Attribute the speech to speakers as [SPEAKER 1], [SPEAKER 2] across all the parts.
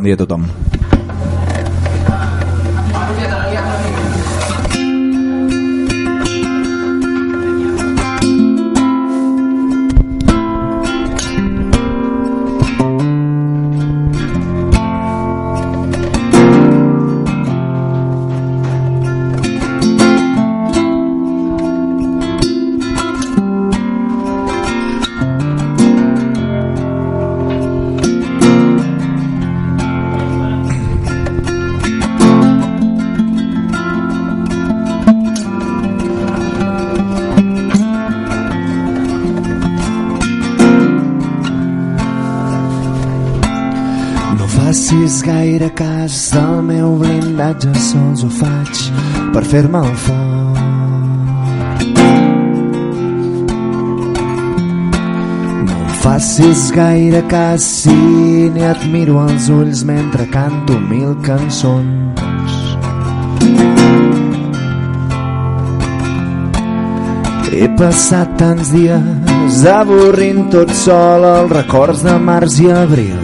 [SPEAKER 1] bon dia a tothom.
[SPEAKER 2] Gaire cas del meu blindatge, sols ho faig per fer-me el fort. No em facis gaire cas si ni et miro als ulls mentre canto mil cançons. He passat tants dies avorrint tot sol els records de març i abril.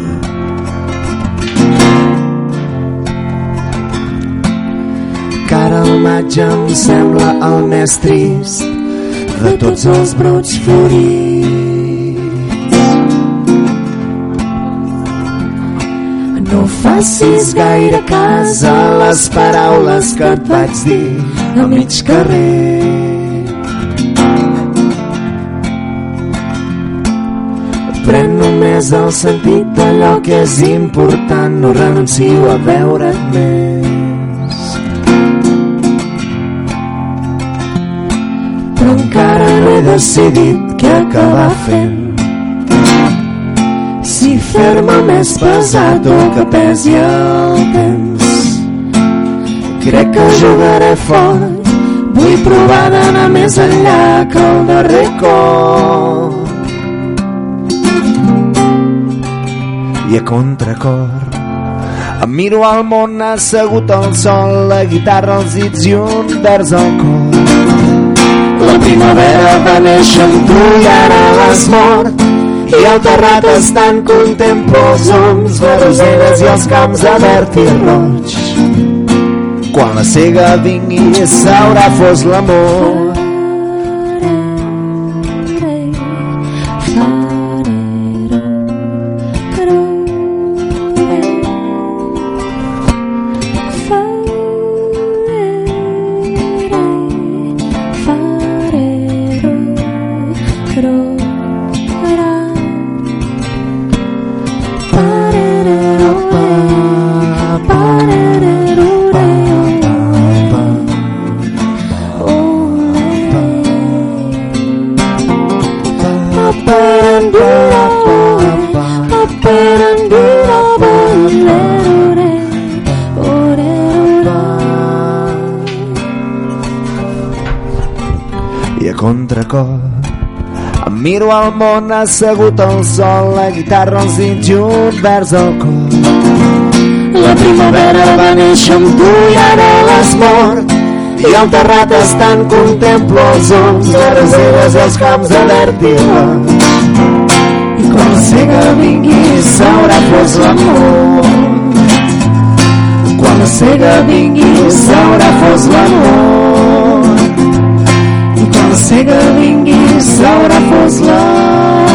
[SPEAKER 2] Maig em sembla el més trist de tots els brots florits. No facis gaire cas a les paraules que et vaig dir a mig carrer. Pren només el sentit d'allò que és important, no renuncio a veure't més. Decidit què acabar fent. Si fer-me més pesat o que pesi el temps. Crec que jugaré fort, vull provar d'anar més enllà que el darrer cop. I a contracor em miro al món assegut al sol, la guitarra, els dits i un vers al cor. Primavera va néixer amb tu i ara l'has mort. I al terrat estan contemplo els oms, les roseres i els camps de verd i roig. Quan la cega vingui s'haurà fos l'amor. Miro al món assegut al sol, la guitarra, els dits i un vers al cor. La primavera va néixer amb tu i ara l'has mort. I al terrat estan contemplo els oms, les reseres i els camps de verd i roig. I quan la cega vingui s'haurà fos l'amor. Quan la cega vingui s'haurà fos l'amor. I quan la cega vingui s'haurà fos l'amor.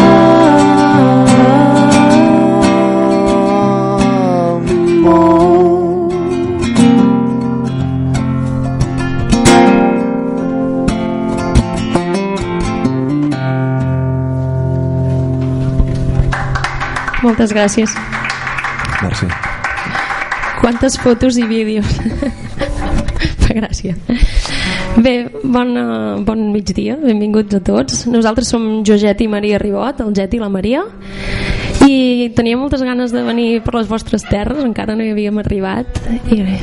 [SPEAKER 3] Moltes gràcies.
[SPEAKER 1] Merci.
[SPEAKER 3] Quantes fotos i vídeos. Fa gràcia. Bé, bon, eh, bon migdia, benvinguts a tots. Nosaltres som Joget i Maria Ribot, el Jet i la Maria, i tenia moltes ganes de venir per les vostres terres, encara no hi havíem arribat, i bé,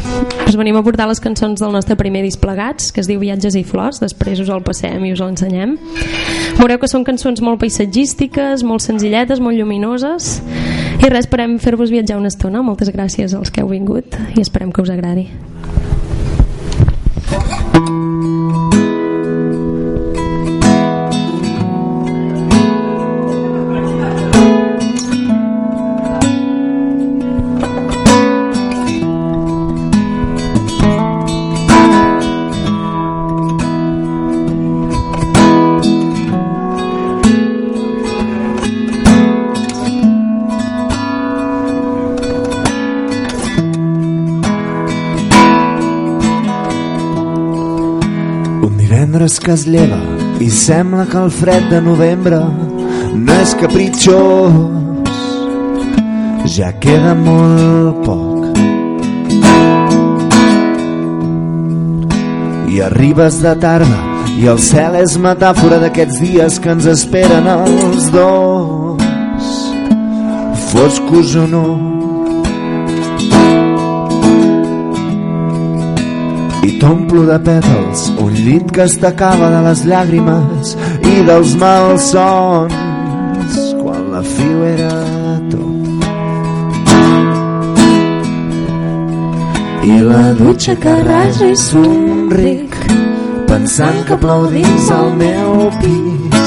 [SPEAKER 3] us venim a portar les cançons del nostre primer displegats, que es diu Viatges i Flors, després us el passem i us l'ensenyem. Veureu que són cançons molt paisatgístiques, molt senzilletes, molt lluminoses, i res, esperem fer-vos viatjar una estona. Moltes gràcies als que heu vingut i esperem que us agradi.
[SPEAKER 2] Que es lleva i sembla que el fred de novembre no és capritxós. Ja queda molt poc. I arribes de tarda i el cel és metàfora d'aquests dies que ens esperen els dos. Foscos o no, i t'omplo de pètals un llit que es t'acaba de les llàgrimes i dels malsons quan la fi ho era tot. I la dutxa que raja i somric pensant que plou dins el meu pis.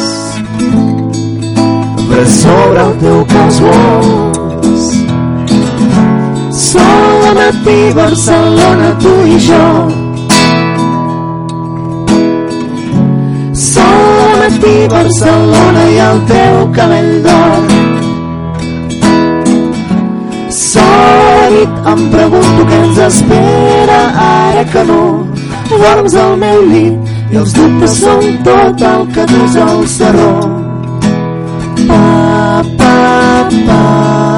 [SPEAKER 2] Per sobre el teu cos gos Sol a matí, Barcelona, tu i jo matí Barcelona i el teu cabell d'or. Nit em pregunto què ens espera ara que no. Dorms al meu llit i els dubtes són tot el que dus al serró pa, pa, pa,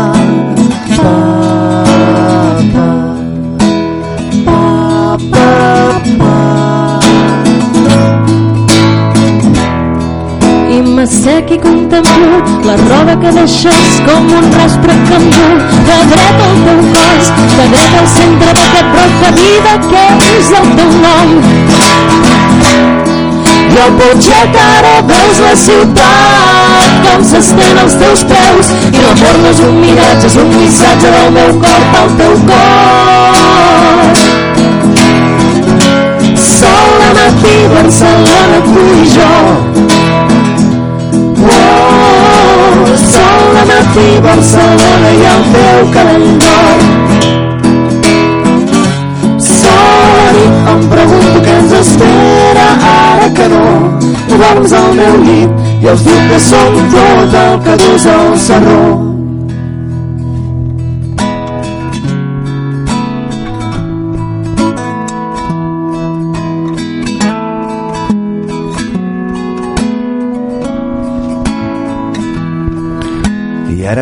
[SPEAKER 3] i m'assec i contemplo la roba que deixes com un raspre cambú de dret al teu cos de dret al centre d'aquest broc de vida que és el teu nom.
[SPEAKER 2] I al potxet ara veus la ciutat com s'estén als teus peus i l'amor no és un miratge, és un missatge del meu cor pel teu cor. Sol a matí, Barcelona, tu i jo sol a matí, Barcelona i el teu cabell d'or Sol em pregunto què ens espera ara que no. Dorms al meu llit i els dubtes són tot el que dus al serró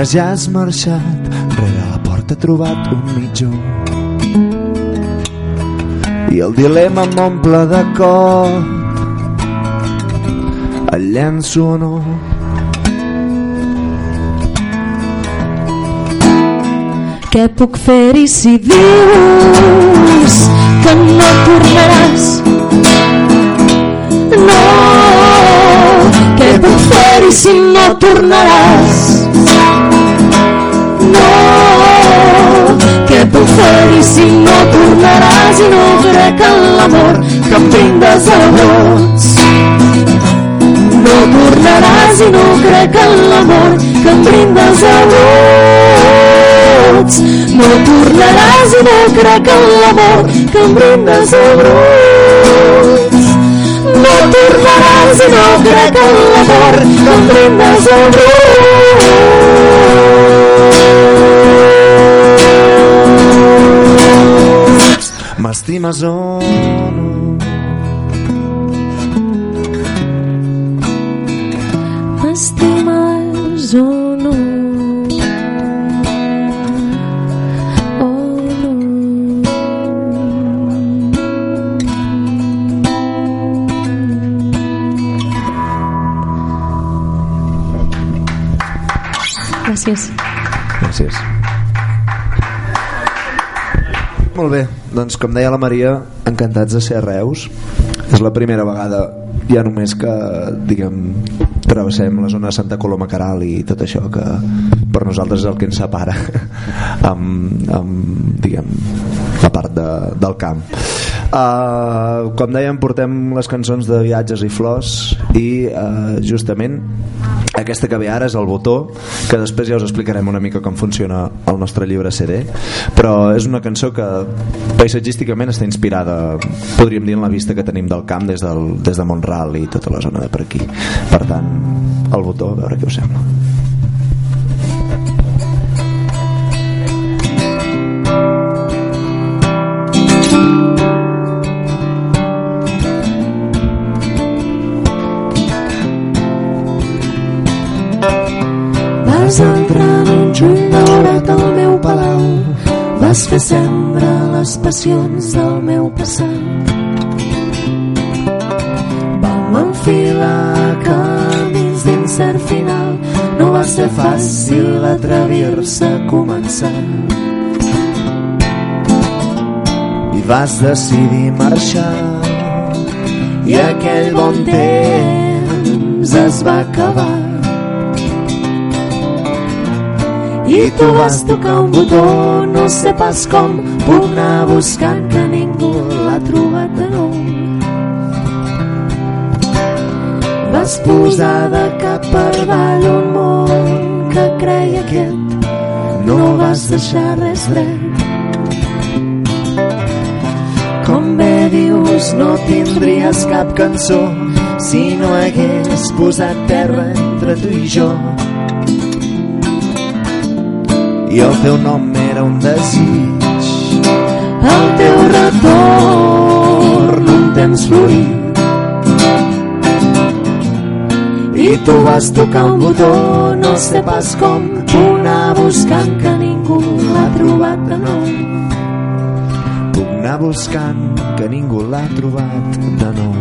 [SPEAKER 2] ara ja has marxat, rere la porta he trobat un mitjó. I el dilema m'omple de cor, el llenço o no.
[SPEAKER 3] Què puc fer-hi si dius que no tornaràs? No, què puc fer-hi si no tornaràs? Què puc fer-hi si no tornaràs i no crec en l'amor que em brindes a brots? No tornaràs i no crec en l'amor que em brindes a brots. No tornaràs i no crec en l'amor que em brindes a brots. No tornaràs i no crec en l'amor que em brindes a brots.
[SPEAKER 2] M'estimes o no?
[SPEAKER 3] M'estimes o no? Oh, no. Gràcies.
[SPEAKER 2] Molt bé, doncs com deia la Maria, encantats de ser a Reus. És la primera vegada ja només que, diguem, travessem la zona de Santa Coloma Caral i tot això que per nosaltres és el que ens separa amb, amb diguem, la part de, del camp. Uh, com dèiem, portem les cançons de viatges i flors i uh, justament aquesta que ve ara és el botó que després ja us explicarem una mica com funciona el nostre llibre CD però és una cançó que paisatgísticament està inspirada podríem dir en la vista que tenim del camp des, del, des de Montral i tota la zona de per aquí. Per tant, el botó, a veure què us sembla
[SPEAKER 3] Vas entrar en un juny daurat al meu palau, vas fer cendre les passions del meu passat. Vam enfilar camins d'incert final, no va ser fàcil atrevir-se a començar. I vas decidir marxar i aquell bon temps es va acabar. I tu vas tocar un botó, no sé pas com, puc anar buscant que ningú l'ha trobat de nou. Vas posar de cap per avall un món que creia quiet, no vas deixar res dret. Com bé dius, no tindries cap cançó si no hagués posat terra entre tu i jo i el teu nom era un desig. El teu retorn un temps florit i tu vas tocar un botó no sé pas com anar buscant que ningú l'ha trobat de nou. Puc anar buscant que ningú l'ha trobat de nou.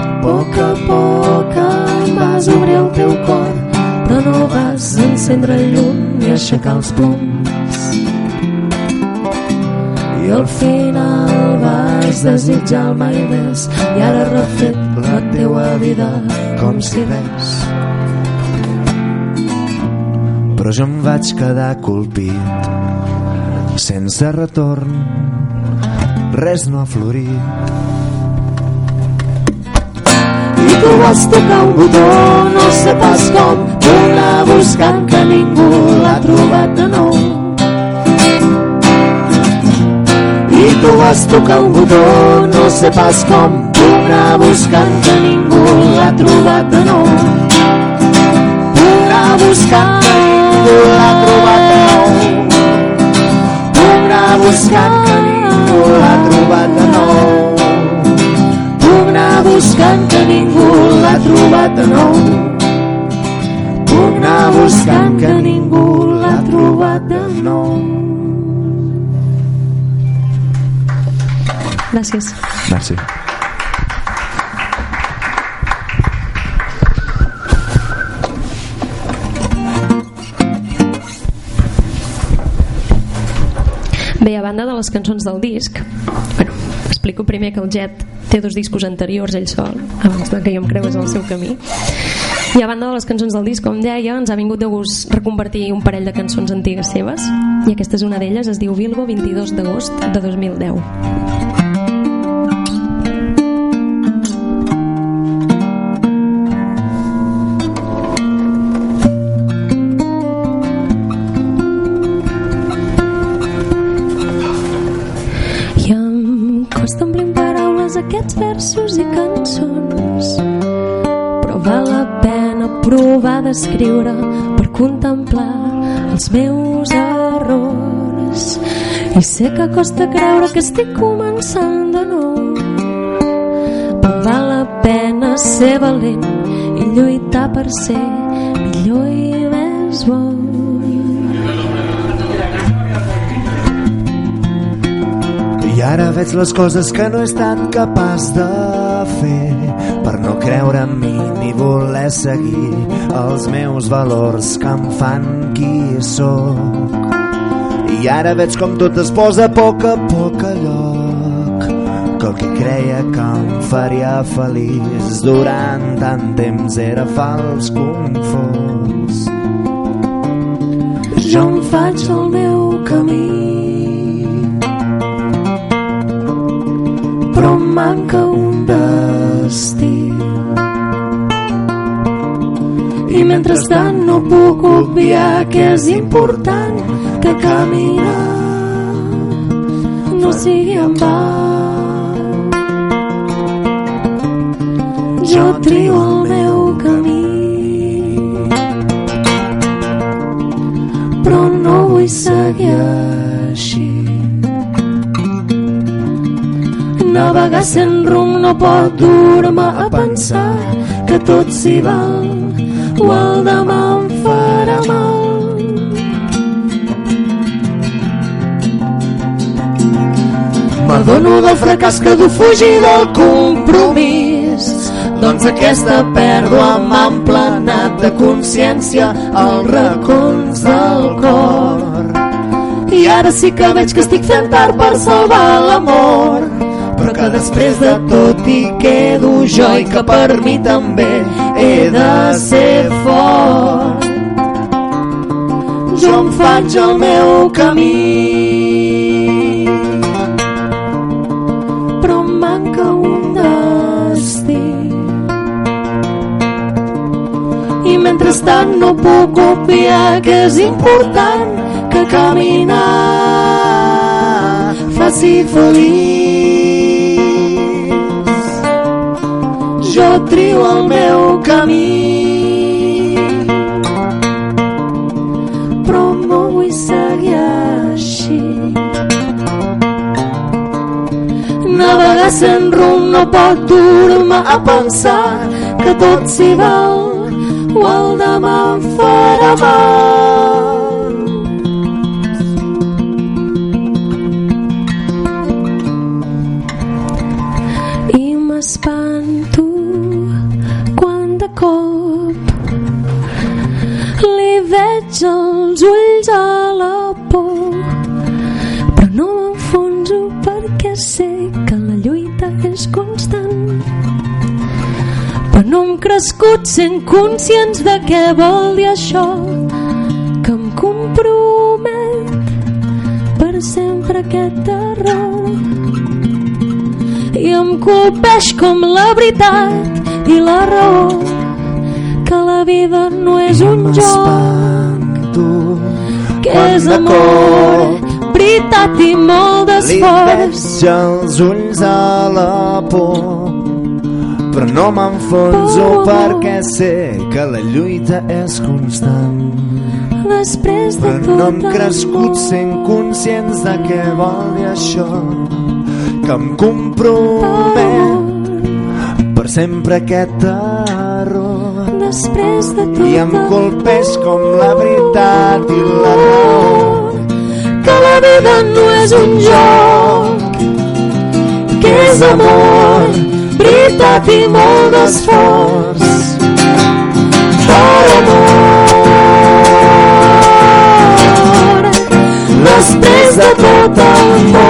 [SPEAKER 3] A poc a poc em vas obrir el teu cor però no vas encendre el llum ni aixecar els ploms. I al final vas desitjar el mai més i ara refet la teua vida com si res. Però jo em vaig quedar colpit sense retorn res no ha florit tu vas tocar un botó, no sé pas com, anar buscant que ningú l'ha trobat de nou. I tu vas tocar un botó, no sé pas com, anar buscant que ningú l'ha trobat de nou. Anar buscant que ningú l'ha trobat de nou. Anar buscant que ningú l'ha trobat de nou anar buscant que ningú l'ha trobat de nou. Buscant que ningú l'ha trobat de nou.
[SPEAKER 2] Gràcies.
[SPEAKER 3] Merci.
[SPEAKER 2] Bé, a banda de les cançons del disc, bueno, explico primer que el Jet té dos discos anteriors ell sol, abans que jo em creués el seu camí. I a banda de les cançons del disc, com deia, ens ha vingut de gust reconvertir un parell de cançons antigues seves, i aquesta és una d'elles, es diu Vilgo, 22 d'agost de 2010. Provar d'escriure per contemplar els meus errors. I sé que costa creure que estic començant de nou. Però val la pena ser valent i lluitar per ser millor i més bo.
[SPEAKER 3] I ara veig les coses que no he estat capaç de fer per no creure en mi voler seguir els meus valors que em fan qui sóc. I ara veig com tot es posa a poc a poc a lloc que el que creia que em faria feliç durant tant temps era fals confós. Jo em faig el meu camí però em manca un destí. Mentrestant no puc obviar que és important que caminar no sigui en va. Jo trio el meu camí, però no vull seguir així. Navegar sent rumb no pot dur-me a pensar que tot s'hi val o el demà em farà mal. M'adono del fracàs que du fugir del compromís doncs aquesta pèrdua m'ha emplenat de consciència als racons del cor i ara sí que veig que estic fent tard per salvar l'amor que després de tot hi quedo jo i que per mi també he de ser fort. Jo em faig el meu camí mentrestant no puc obviar que és important que caminar faci feliç trio el meu camí. Però no vull seguir així. Navegar sent rumb no pot dur-me a pensar que tot s'hi val o el demà em farà mal cop li veig els ulls a la por però no m'enfonso perquè sé que la lluita és constant. Però no hem crescut sent conscients de què vol dir això que em compromet per sempre aquest error. I em colpeix com la veritat i la raó vida no és un joc que és amor veritat i molt d'esforç.
[SPEAKER 2] Li els ulls a la por però no m'enfonso perquè sé que la lluita és constant.
[SPEAKER 3] Després de
[SPEAKER 2] però
[SPEAKER 3] tot
[SPEAKER 2] no hem crescut
[SPEAKER 3] amor.
[SPEAKER 2] sent conscients de què vol dir això que em compromet per sempre aquest error
[SPEAKER 3] després de tot
[SPEAKER 2] i em colpeix com la veritat i la raó.
[SPEAKER 3] que la vida no és un joc que és amor veritat i molt d'esforç per amor. Després de tot el món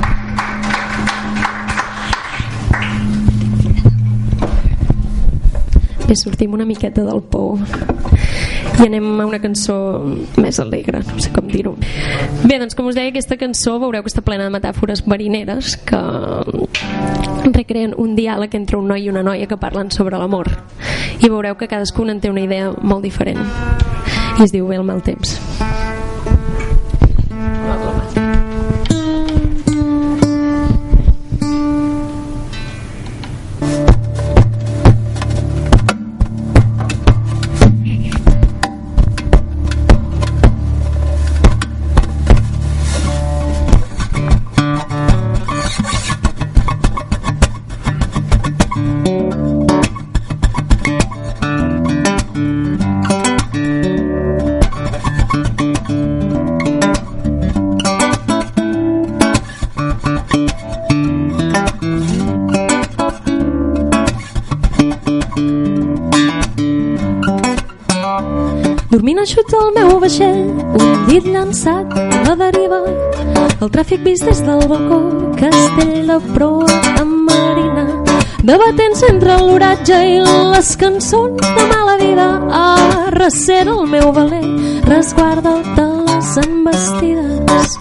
[SPEAKER 3] Bé, sortim una miqueta del pou i anem a una cançó més alegre, no sé com dir-ho. Bé, doncs com us deia, aquesta cançó veureu que està plena de metàfores marineres que recreen un diàleg entre un noi i una noia que parlen sobre l'amor i veureu que cadascun en té una idea molt diferent i es diu Bé el mal temps. Vaixell, un dit llançat a la deriva. El tràfic vist des del balcó, castell de proa amb marina. Debatent entre l'oratge i les cançons de mala vida. Ah, recera el meu valer, resguarda de les embestides.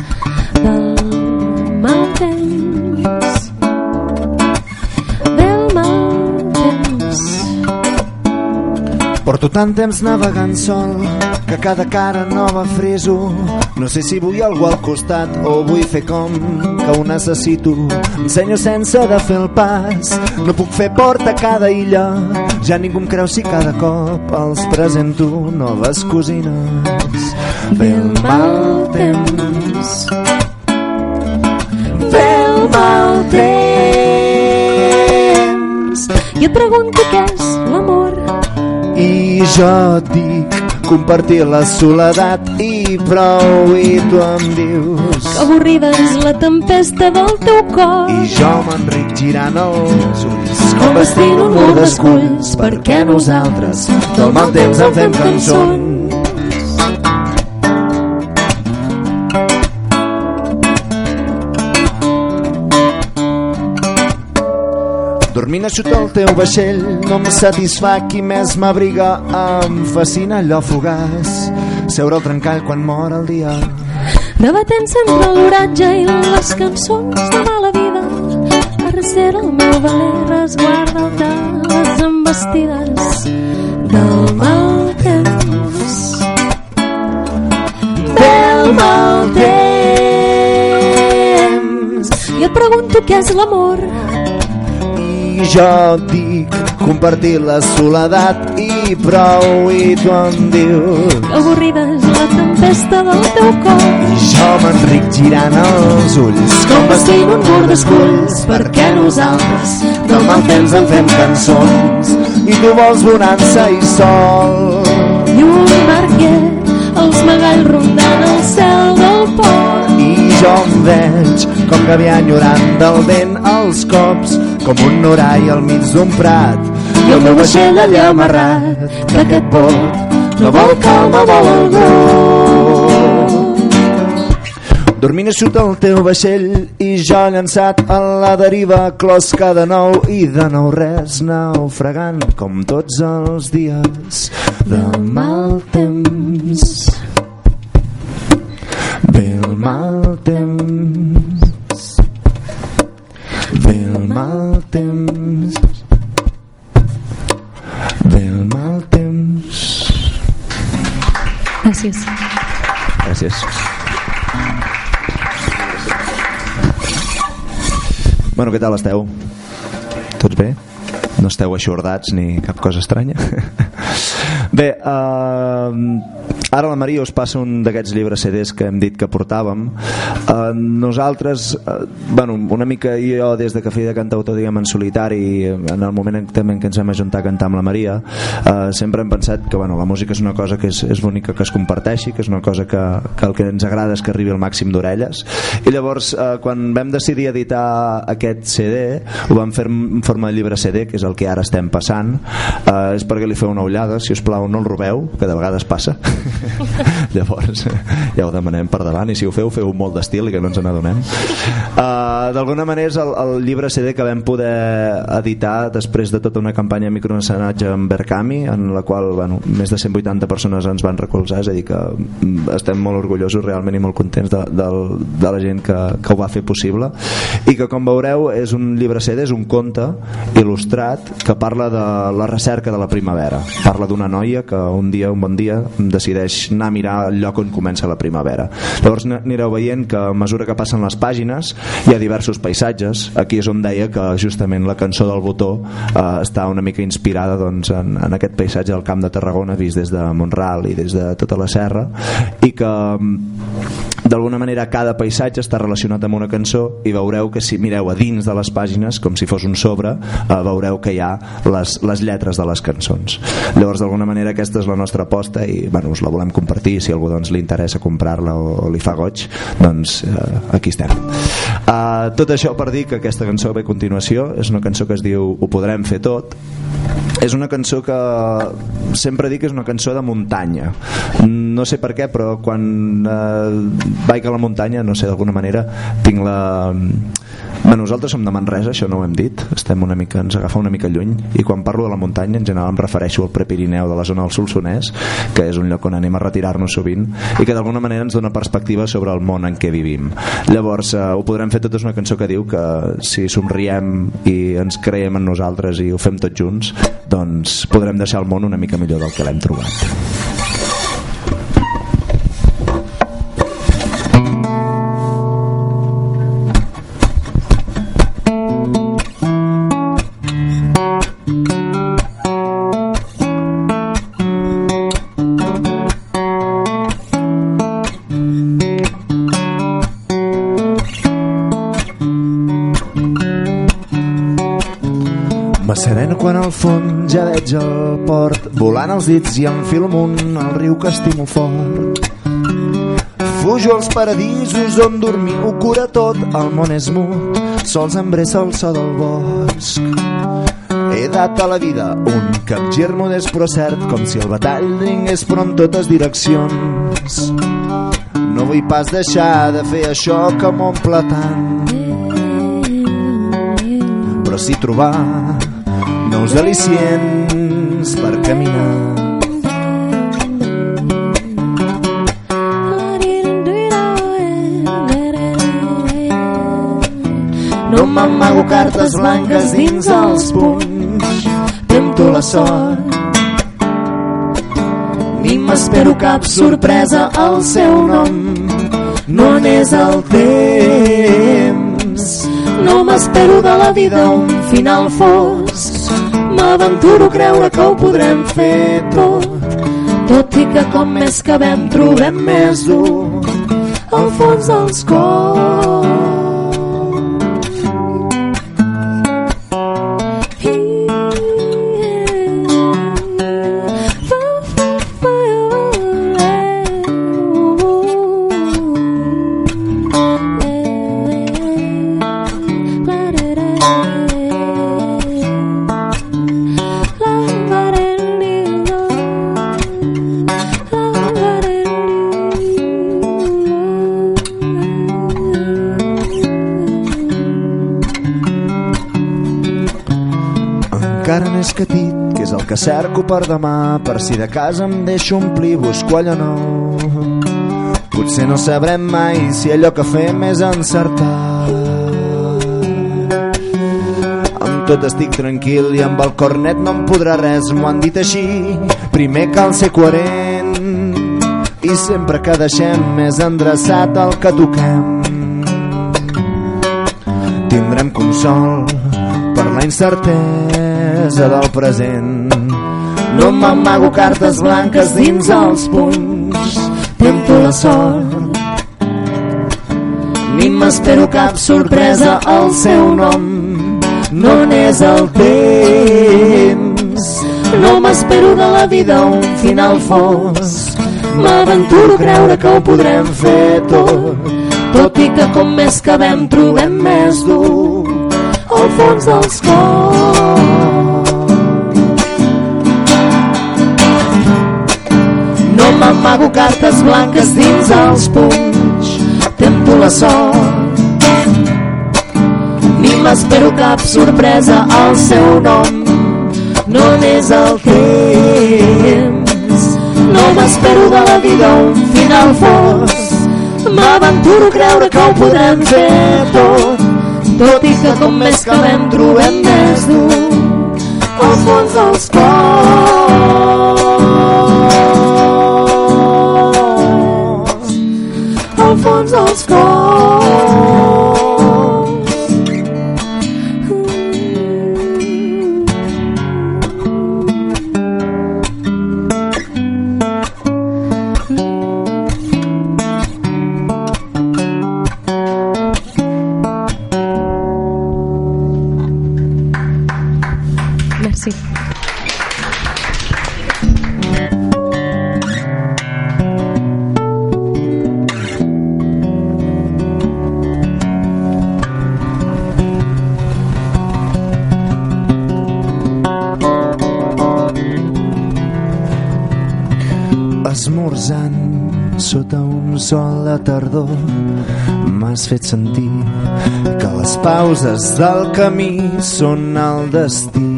[SPEAKER 3] Del mal temps.
[SPEAKER 2] Porto tant temps navegant sol que cada cara nova friso. No sé si vull algú al costat o vull fer com que ho necessito. Ensenyo sense de fer el pas, no puc fer porta a cada illa. Ja ningú em creu si cada cop els presento noves cosines. Ve el mal temps, ve el mal temps.
[SPEAKER 3] Et pregunto què és
[SPEAKER 2] i jo et dic compartir la soledat i prou i tu em dius
[SPEAKER 3] que avorrida és la tempesta del teu cor.
[SPEAKER 2] I jo m'enric girant els ulls
[SPEAKER 3] com vestint un mur d'esculls perquè nosaltres del mal temps en fem cançons
[SPEAKER 2] Dormint sota el teu vaixell no em satisfà qui més m'abriga. Em fascina allò fugaç seure al trencall quan mor el dia.
[SPEAKER 3] Debatent sempre l'oratge i les cançons de mala vida. Arrecera el meu valer resguarda de les embestides del mal temps. Del mal temps. I et pregunto què és l'amor
[SPEAKER 2] i jo dic compartir la soledat i prou i tu em dius
[SPEAKER 3] que avorrida és la tempesta del teu cor.
[SPEAKER 2] I jo m'enric girant els ulls
[SPEAKER 3] com vestint un mur d'esculls perquè nosaltres del mal temps en fem cançons
[SPEAKER 2] i tu vols bonança i sol.
[SPEAKER 3] I un barquer els magalls rondant el cel del port.
[SPEAKER 2] I jo em veig com que havia enyorant del vent els cops com un norall al mig d'un prat.
[SPEAKER 3] I el meu vaixell allà amarrat que aquest port no vol calma, vol algú
[SPEAKER 2] Dormint a sota el teu vaixell i jo llançat a la deriva closca de nou i de nou res naufragant com tots els dies del mal temps. Ve el mal temps ve el mal temps ve el mal temps
[SPEAKER 3] gràcies
[SPEAKER 2] gràcies Bueno, què tal esteu? Tots bé? No esteu aixordats ni cap cosa estranya? bé, uh, ara la Maria us passa un d'aquests llibres CDs que hem dit que portàvem. Uh, nosaltres, uh, bueno, una mica jo des de que feia de cantautor diguem, en solitari, en el moment en, també en què ens hem ajuntat a cantar amb la Maria, uh, sempre hem pensat que bueno, la música és una cosa que és, és bonica que es comparteixi, que és una cosa que, que el que ens agrada és que arribi al màxim d'orelles. I llavors, uh, quan vam decidir editar aquest CD, ho vam fer en forma de llibre CD, que és el que ara estem passant eh, és perquè li feu una ullada si us plau no el robeu, que de vegades passa llavors ja ho demanem per davant i si ho feu, feu molt d'estil i que no ens n'adonem. Uh, d'alguna manera és el, el llibre CD que vam poder editar després de tota una campanya de microencenatge amb Berkami en la qual bueno, més de 180 persones ens van recolzar és a dir que mm, estem molt orgullosos realment i molt contents de, de, de la gent que, que ho va fer possible. I que com veureu és un llibre CD, és un conte il·lustrat que parla de la recerca de la primavera. Parla d'una noia que un dia, un bon dia decideix anar a mirar el lloc on comença la primavera. Llavors anireu veient que a mesura que passen les pàgines hi ha diversos paisatges. Aquí és on deia que justament la cançó del botó eh, està una mica inspirada doncs, en, en aquest paisatge del camp de Tarragona vist des de Montral i des de tota la serra i que d'alguna manera cada paisatge està relacionat amb una cançó i veureu que si mireu a dins de les pàgines com si fos un sobre eh, veureu que hi ha les, les lletres de les cançons. Llavors d'alguna manera aquesta és la nostra aposta i bueno, us la volem compartir. Si algú doncs, li interessa comprar-la o, o li fa goig doncs eh, aquí estem uh, tot això per dir que aquesta cançó ve a continuació és una cançó que es diu Ho podrem fer tot. És una cançó que sempre dic que és una cançó de muntanya. No sé per què però quan eh, vaig a la muntanya no sé d'alguna manera tinc la Bé, nosaltres som de Manresa, això no ho hem dit. Estem una mica, ens agafa una mica lluny. I quan parlo de la muntanya en general em refereixo al Prepirineu de la zona del Solsonès que és un lloc on anem a retirar-nos sovint i que d'alguna manera ens dona perspectiva sobre el món en què vivim. Llavors eh, ho podrem fer
[SPEAKER 3] tot és una cançó que diu que si somriem i ens creiem en nosaltres i ho fem tots junts doncs podrem deixar el món una mica millor del que l'hem trobat veig el port volant els dits i enfilo amunt el riu que estimo fort. Fujo als paradisos on dormir ho cura tot el món és mut sols embressa el so del bosc. He dat a la vida un capgir modest però cert com si el batall dringués però en totes direccions. No vull pas deixar de fer això que m'omple tant. Però sí trobar nous al·licients No m'amago cartes blanques dins els punys, tempto la sort. Ni m'espero cap sorpresa al seu nom, no n'és el temps. No m'espero de la vida un final fosc, m'aventuro a creure que ho podrem fer tot. Tot i que com més que vam trobem més dur. Al fons dels cors que cerco per demà per si de casa em deixo omplir busco allò nou. Potser no sabrem mai si allò que fem és encertar amb tot estic tranquil i amb el cornet no em podrà res m'ho han dit així. Primer cal ser coherent i sempre que deixem més endreçat el que toquem. Tindrem consol per la incertesa del present no m'amago cartes blanques dins els punys, tento la sort. Ni m'espero cap sorpresa al seu nom, no n'és el temps. No m'espero de la vida un final fosc, m'aventuro creure que ho podrem fer tot, tot i que com més que vam trobem més dur al fons dels cors. M'amago cartes blanques dins els punys. Tempto la sort. Ni m'espero cap sorpresa al seu nom. No n'és el temps. No m'espero de la vida un final fos. M'aventuro a creure que ho podrem fer tot. Tot i que com més vam trobem més dur. Al fons dels cors fons dels cors sol de tardor. M'has fet sentir que les pauses del camí són el destí.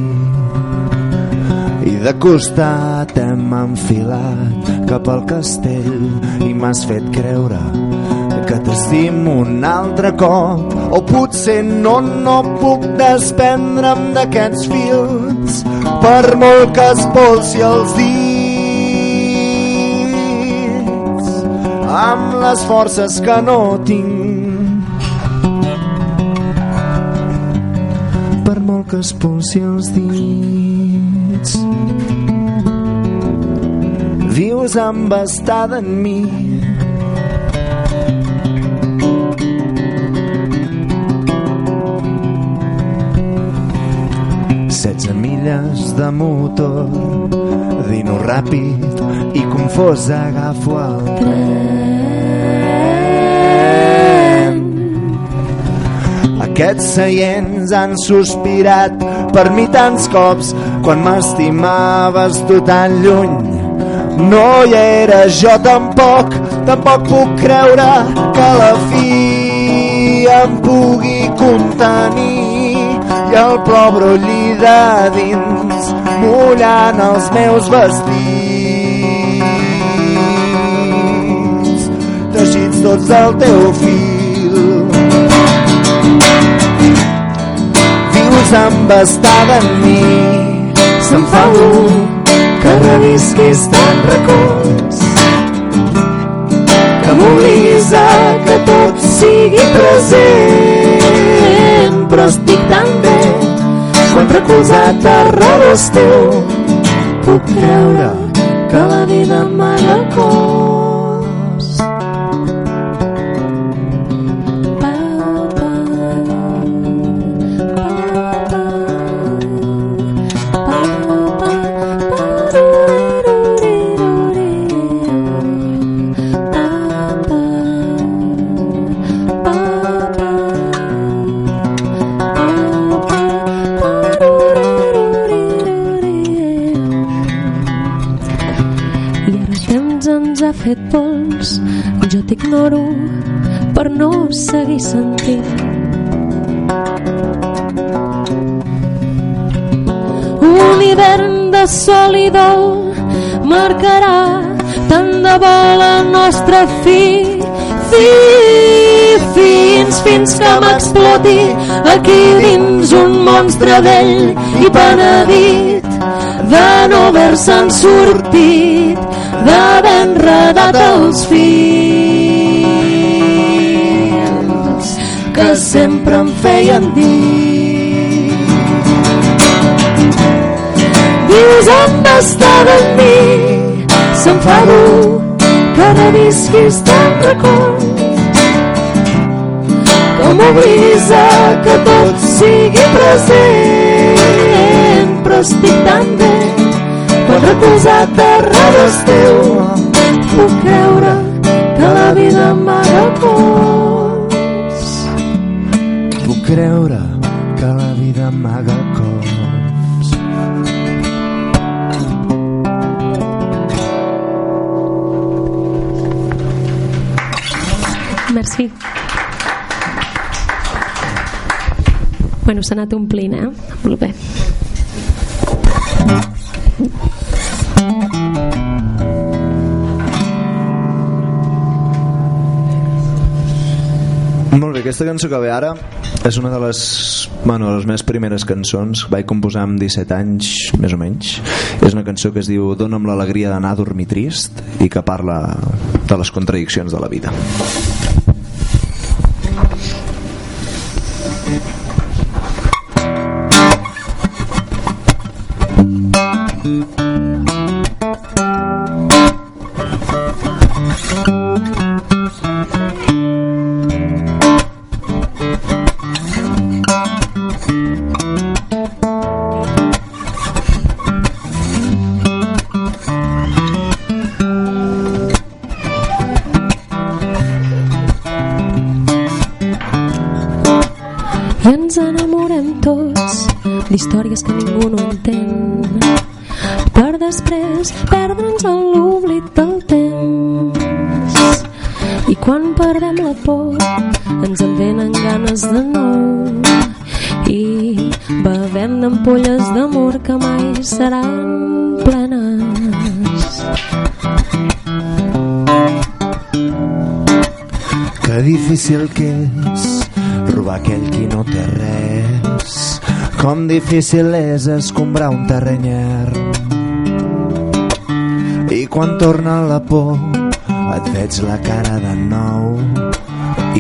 [SPEAKER 3] I de costat hem enfilat cap al castell i m'has fet creure que
[SPEAKER 2] t'estimo un altre cop. O potser no, no puc desprendre'm d'aquests fils per molt que espolsi els dits amb les forces que no tinc. Per molt que espolsi els dits. Vius embastada en mi. Setze milles de motor. Dino ràpid i confós agafo el tren aquests seients han sospirat per mi tants cops. Quan m'estimaves tu tan lluny no hi era. Jo tampoc tampoc puc creure que a la fi em pugui contenir. I el plor brolli de dins mullant els meus vestits. Teixits tots del teu fil vius embastada en mi. S'enfado que revisquis tan records. Que m'obliguis a que tot sigui present. Però estic tan bé quan recolzat a redós teu. Puc creure que la vida m'ha
[SPEAKER 3] jo t'ignoro per no seguir sentint. Un hivern de sol i dol marcarà tant de bo la nostra fi, fi, fins, fins que m'exploti aquí dins un monstre vell i penedit de no haver-se'n sortit, d'haver enredat els fils que sempre em feien dir. Dius embastada en mi, s'enfado que revisquis tan record. Com oblidis que tot sigui present? Però estic tan bé quan recolzat a redós teu. Puc creure que la vida cos
[SPEAKER 2] puc creure que la vida amaga cops
[SPEAKER 3] Merci. Bueno, s'ha anat omplint, eh? Molt bé.
[SPEAKER 2] Molt bé, aquesta cançó que ve ara és una de les, bueno, les meves primeres cançons. Vaig composar amb 17 anys més o menys. És una cançó que es diu Dóna'm l'alegria d'anar a dormir trist i que parla de les contradiccions de la vida
[SPEAKER 3] seran plenes
[SPEAKER 2] que difícil que és robar aquell qui no té res. Com difícil és escombrar un terrenyer. I quan torna la por et veig la cara de nou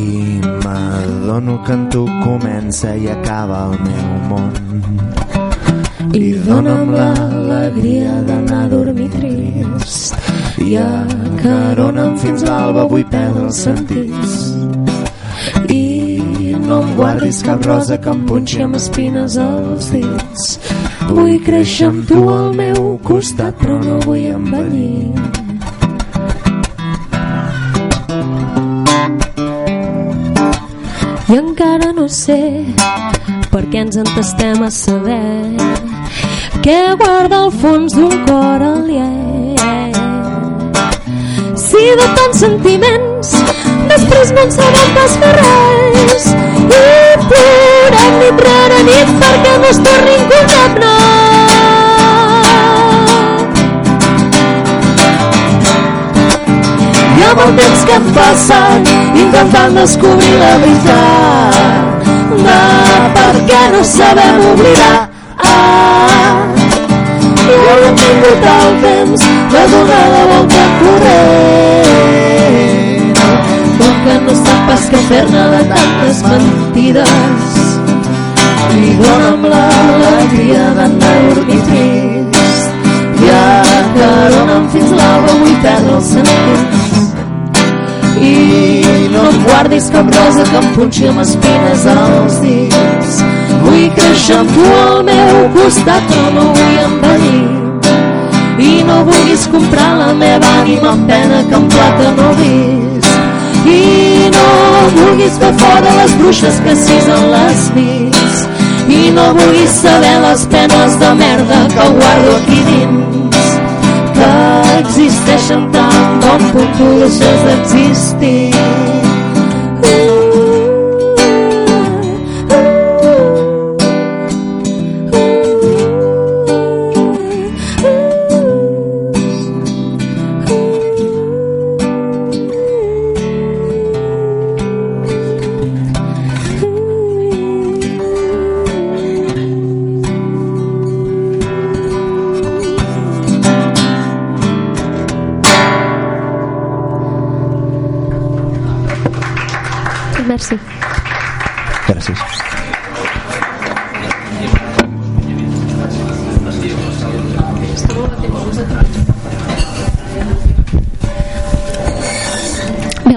[SPEAKER 2] i m'adono que en tu comença i acaba el meu món. Dona'm l'alegria d'anar a dormir trist. I acarona'm fins l'alba vull perdre els sentits. I no em guardis cap rosa que em punxi amb espines als dits. Vull créixer amb tu al meu costat però no vull envellir.
[SPEAKER 3] I encara no sé per què ens entestem a saber què guarda al fons d'un cor aliè si de tants sentiments després no en sabem pas fer res. I plorem nit rere nit perquè no es tornin condemnar
[SPEAKER 2] Hi ha molt temps que hem passat intentant descobrir la veritat. De per què no sabem oblidar. Ah, hem tingut el temps de donar la volta corrent.
[SPEAKER 3] Com que no sap pas què fer-ne de tantes mentides
[SPEAKER 2] I dona'm l'alegria d'anar dormir trist. I acarona'm fins l'alba vull perdre els sentits. I no em guardis cap rosa que em punxi amb espines als dits. Vull créixer amb tu al meu costat, però no vull envellir. I no vulguis comprar la meva ànima amb pena que en plata no vist. I no vulguis fer fora les bruixes que cisen les nits. I no vulguis saber les penes de merda que guardo aquí dins que existeixen tant com puc tu deixes d'existir.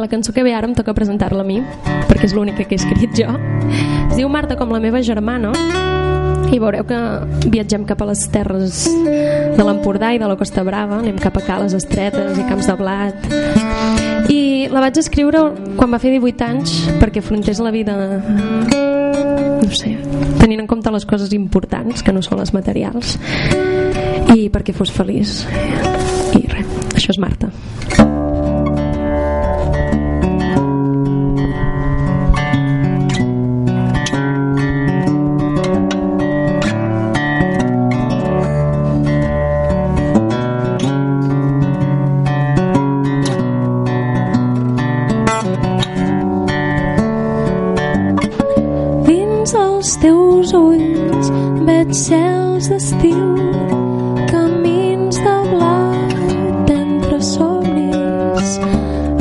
[SPEAKER 3] La cançó que ve ara em toca presentar-la a mi, perquè és l'única que he escrit jo. Es diu Marta com la meva germana i veureu que viatgem cap a les terres de l'Empordà i de la Costa Brava, anem cap a Cales Estretes i Camps de Blat. I la vaig escriure quan va fer 18 anys perquè afrontés la vida no sé, tenint en compte les coses importants que no són les materials i perquè fos feliç i res, això és Marta
[SPEAKER 1] cels d'estiu, camins de blat entre somnis.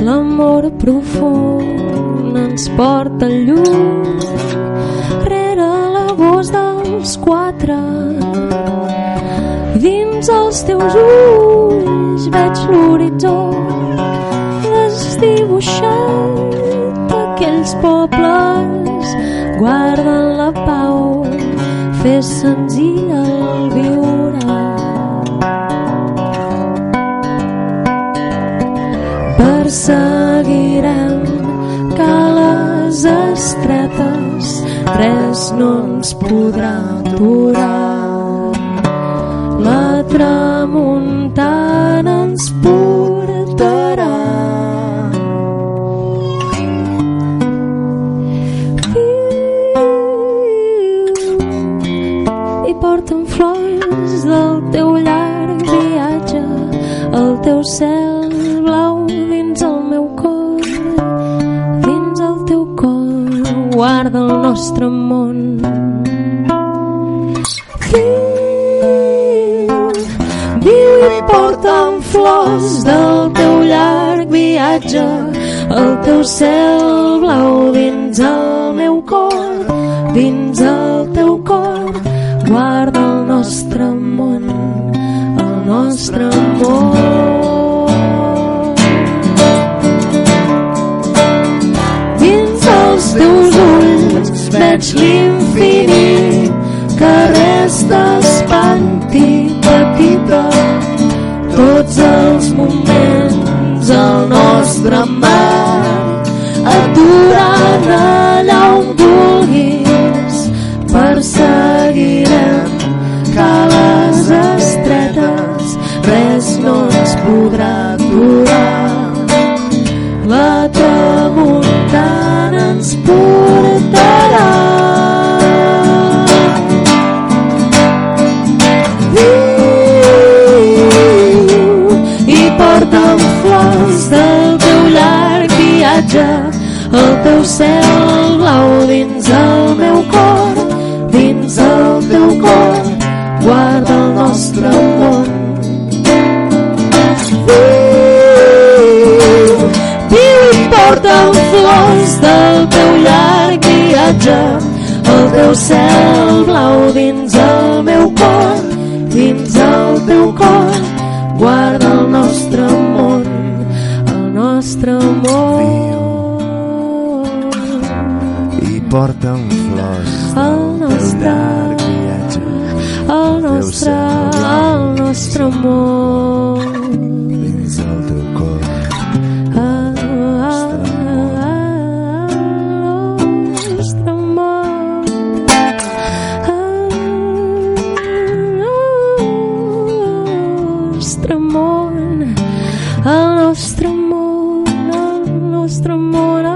[SPEAKER 1] L'amor profund ens porta lluny, rere l'agost dels quatre. Dins els teus ulls veig l'horitzó desdibuixat aquells pobles guarden la pau fer senzill el viure. Perseguirem cales estretes res no ens podrà aturar
[SPEAKER 3] Viu, viu i porta'm flors del teu llarg viatge, el teu cel blau dins el meu cor, dins el teu cor, guarda el nostre món, el nostre món. Dins els teus ulls veig l'infinit que resta espanti petita tots els moments el nostre mar aturant allà on vulguis viatge, el teu cel blau dins el meu cor, dins el teu cor, guarda el nostre món. Viu, viu i porta'm flors del teu llarg viatge, el teu cel blau dins el meu cor, dins el teu cor, guarda el nostre món, el nostre món. Nostre món.
[SPEAKER 2] dins el teu cor
[SPEAKER 3] El nostre món. El nostre món. El nostre món. El nostre món. El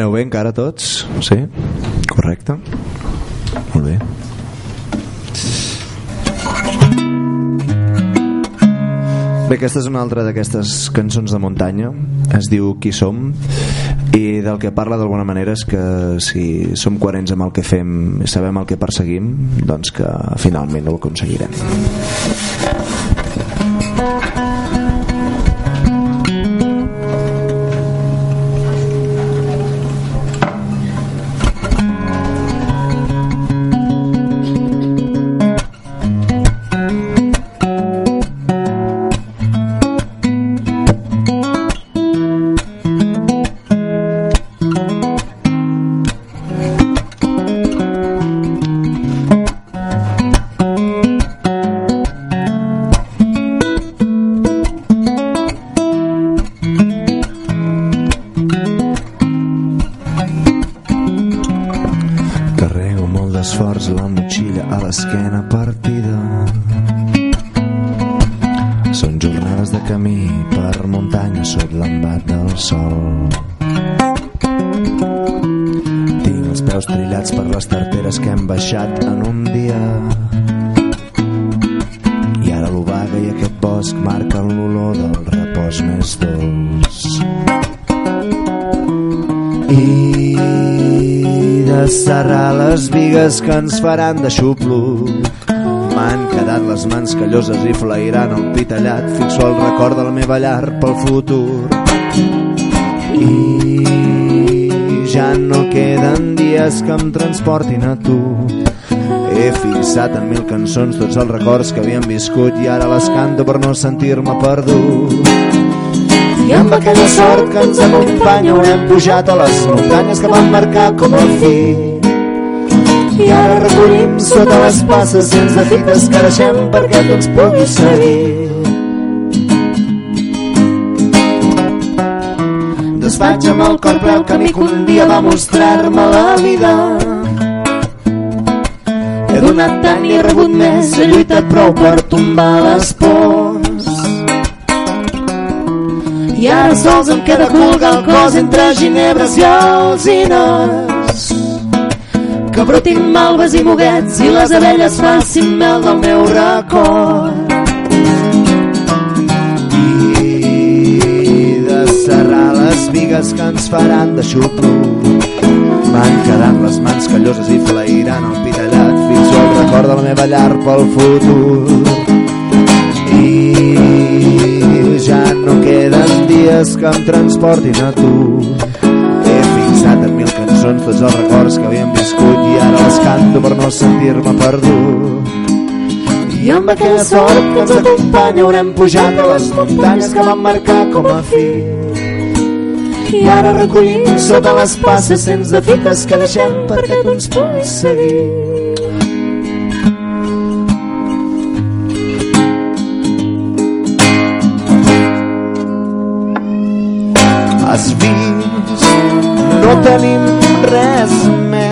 [SPEAKER 2] aneu bé encara tots? Sí? Correcte? Molt bé. Bé, aquesta és una altra d'aquestes cançons de muntanya es diu Qui som i del que parla d'alguna manera és que si som coherents amb el que fem i sabem el que perseguim doncs que finalment ho aconseguirem que ens faran de xupluc. M'han quedat les mans calloses i flairant el pit tallat. Fixo el record de la meva llar pel futur. I ja no queden dies que em transportin a tu. He fixat en mil cançons tots els records que havíem viscut i ara les canto per no sentir-me perdut. I amb aquella sort que ens acompanya haurem pujat a les muntanyes que van marcar com el fi. I ara recollim sota les passes i ens de fites que deixem perquè tu ens puguis seguir. Desfaig amb el cor ple el camí que un dia va mostrar-me la vida. He donat tant i he rebut més, he lluitat prou per tombar les pors. i ara sols em queda colgar el cos entre ginebres i alzines que brotin malves i moguets i les abelles facin mel del meu record. I de serrar les vigues que ens faran de xuplo m'han quedat les mans calloses i flairant el pitallat fins al record de la meva llar pel futur. I ja no queden dies que em transportin a tu cançons tots els records que havíem viscut i ara les canto per no sentir-me perdut. I amb aquella sort que ens acompanya haurem pujat a les muntanyes que van marcar com a fi. I ara recollim sota les passes cents de fites que deixem perquè tu ens puguis seguir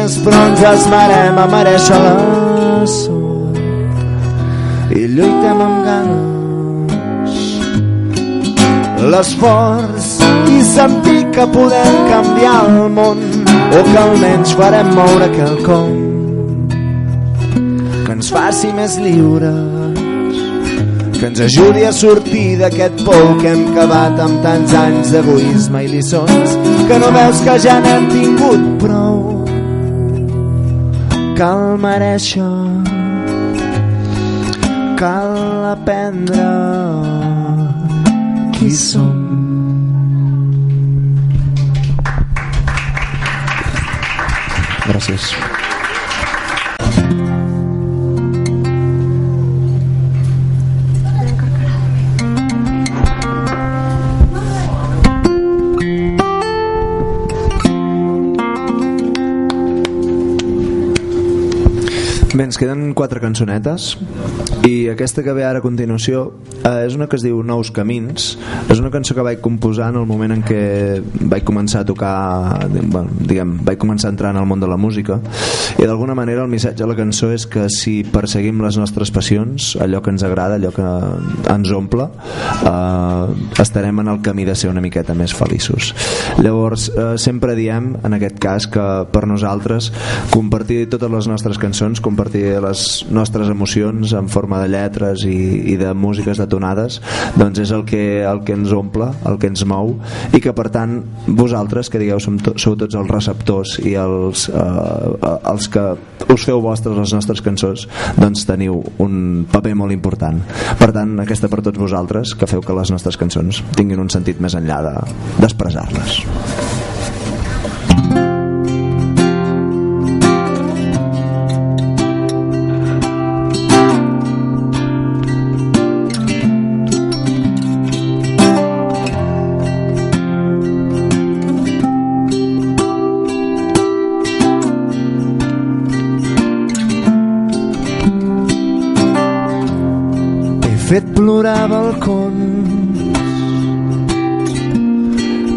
[SPEAKER 2] més, però ens esmerem a mereixer la sort. I lluitem amb ganes. L'esforç i sentir que podem canviar el món o que almenys farem moure quelcom que ens faci més lliures que ens ajudi a sortir d'aquest pou que hem cavat amb tants anys d'egoisme i lliçons que no veus que ja n'hem tingut prou cal mereixer cal aprendre qui som. Gràcies Bé, ens queden quatre cançonetes i aquesta que ve ara a continuació eh, és una que es diu Nous Camins. És una cançó que vaig composar en el moment en què vaig començar a tocar bueno, diguem, vaig començar a entrar en el món de la música. I d'alguna manera el missatge de la cançó és que si perseguim les nostres passions allò que ens agrada, allò que ens omple eh, estarem en el camí de ser una miqueta més feliços. Llavors eh, sempre diem en aquest cas que per nosaltres compartir totes les nostres cançons compartir les nostres emocions en forma de lletres i, i de músiques detonades doncs és el que, el que ens omple el que ens mou i que per tant vosaltres que digueu som to, sou tots els receptors i els, eh, els que us feu vostres les nostres cançons doncs teniu un paper molt important. Per tant aquesta per tots vosaltres que feu que les nostres cançons tinguin un sentit més enllà d'expressar-les. de, plorar balcons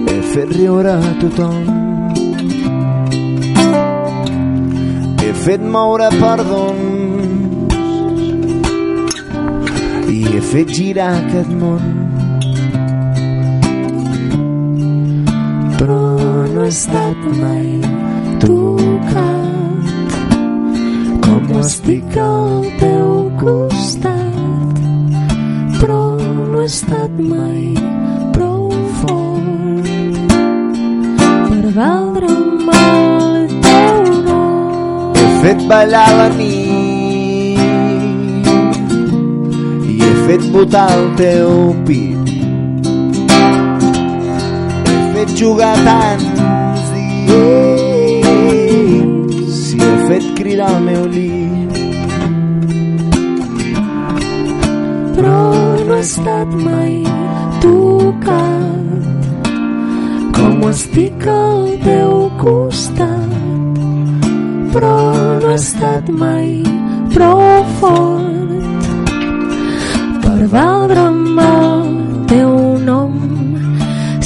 [SPEAKER 2] he fet riure a tothom. He fet moure perdons. I he fet girar aquest món. Però no he estat mai tocat. Com estic al teu costat però no he estat mai prou fort per valdre'm el teu nom. He fet ballar la nit i he fet botar el teu pit. He fet jugar tants dies i he fet cridar el meu llit. Estat mai tocat. Com estic al teu costat però no he estat mai prou fort. Per valdre'm el teu nom